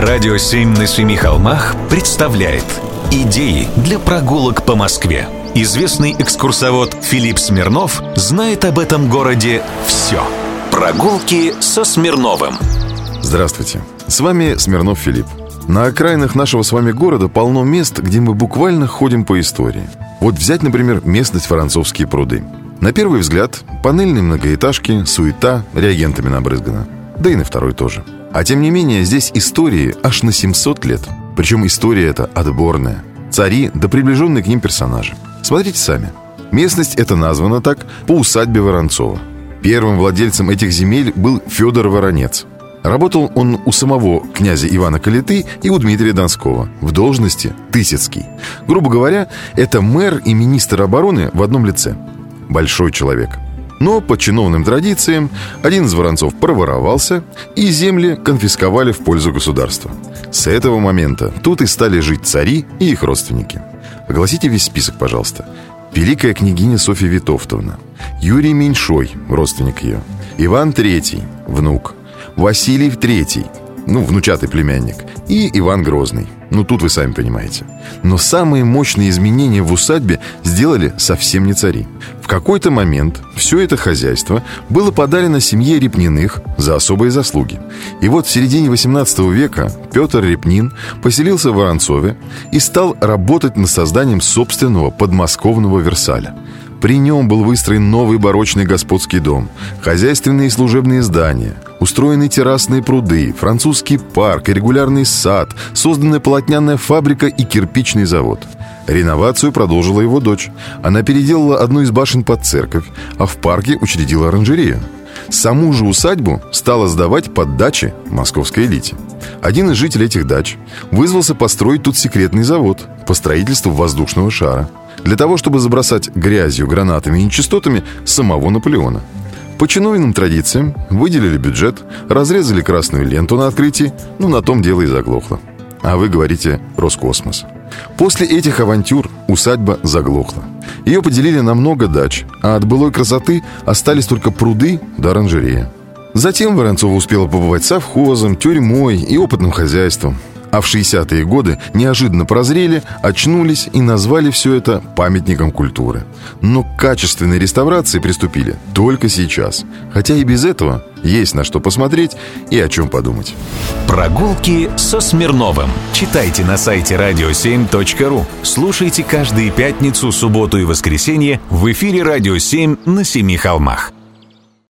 Радио «Семь на семи холмах» представляет Идеи для прогулок по Москве Известный экскурсовод Филипп Смирнов знает об этом городе все Прогулки со Смирновым Здравствуйте, с вами Смирнов Филипп на окраинах нашего с вами города полно мест, где мы буквально ходим по истории. Вот взять, например, местность Воронцовские пруды. На первый взгляд, панельные многоэтажки, суета, реагентами набрызгана. Да и на второй тоже. А тем не менее, здесь истории аж на 700 лет. Причем история эта отборная. Цари да приближенные к ним персонажи. Смотрите сами. Местность эта названа так по усадьбе Воронцова. Первым владельцем этих земель был Федор Воронец. Работал он у самого князя Ивана Калиты и у Дмитрия Донского в должности Тысяцкий. Грубо говоря, это мэр и министр обороны в одном лице. Большой человек. Но по чиновным традициям один из воронцов проворовался, и земли конфисковали в пользу государства. С этого момента тут и стали жить цари и их родственники. Огласите весь список, пожалуйста. Великая княгиня Софья Витовтовна, Юрий Меньшой, родственник ее, Иван Третий, внук – Василий III, ну, внучатый племянник, и Иван Грозный. Ну, тут вы сами понимаете. Но самые мощные изменения в усадьбе сделали совсем не цари. В какой-то момент все это хозяйство было подарено семье Репниных за особые заслуги. И вот в середине 18 века Петр Репнин поселился в Воронцове и стал работать над созданием собственного подмосковного Версаля – при нем был выстроен новый барочный господский дом, хозяйственные и служебные здания, устроены террасные пруды, французский парк регулярный сад, созданная полотняная фабрика и кирпичный завод. Реновацию продолжила его дочь. Она переделала одну из башен под церковь, а в парке учредила оранжерею. Саму же усадьбу стала сдавать под дачи московской элите. Один из жителей этих дач вызвался построить тут секретный завод по строительству воздушного шара – для того, чтобы забросать грязью, гранатами и нечистотами самого Наполеона. По чиновным традициям выделили бюджет, разрезали красную ленту на открытии, ну на том дело и заглохло. А вы говорите «Роскосмос». После этих авантюр усадьба заглохла. Ее поделили на много дач, а от былой красоты остались только пруды да оранжерея. Затем Воронцова успела побывать совхозом, тюрьмой и опытным хозяйством а в 60-е годы неожиданно прозрели, очнулись и назвали все это памятником культуры. Но к качественной реставрации приступили только сейчас. Хотя и без этого есть на что посмотреть и о чем подумать. Прогулки со Смирновым. Читайте на сайте radio7.ru. Слушайте каждые пятницу, субботу и воскресенье в эфире «Радио 7» на Семи холмах.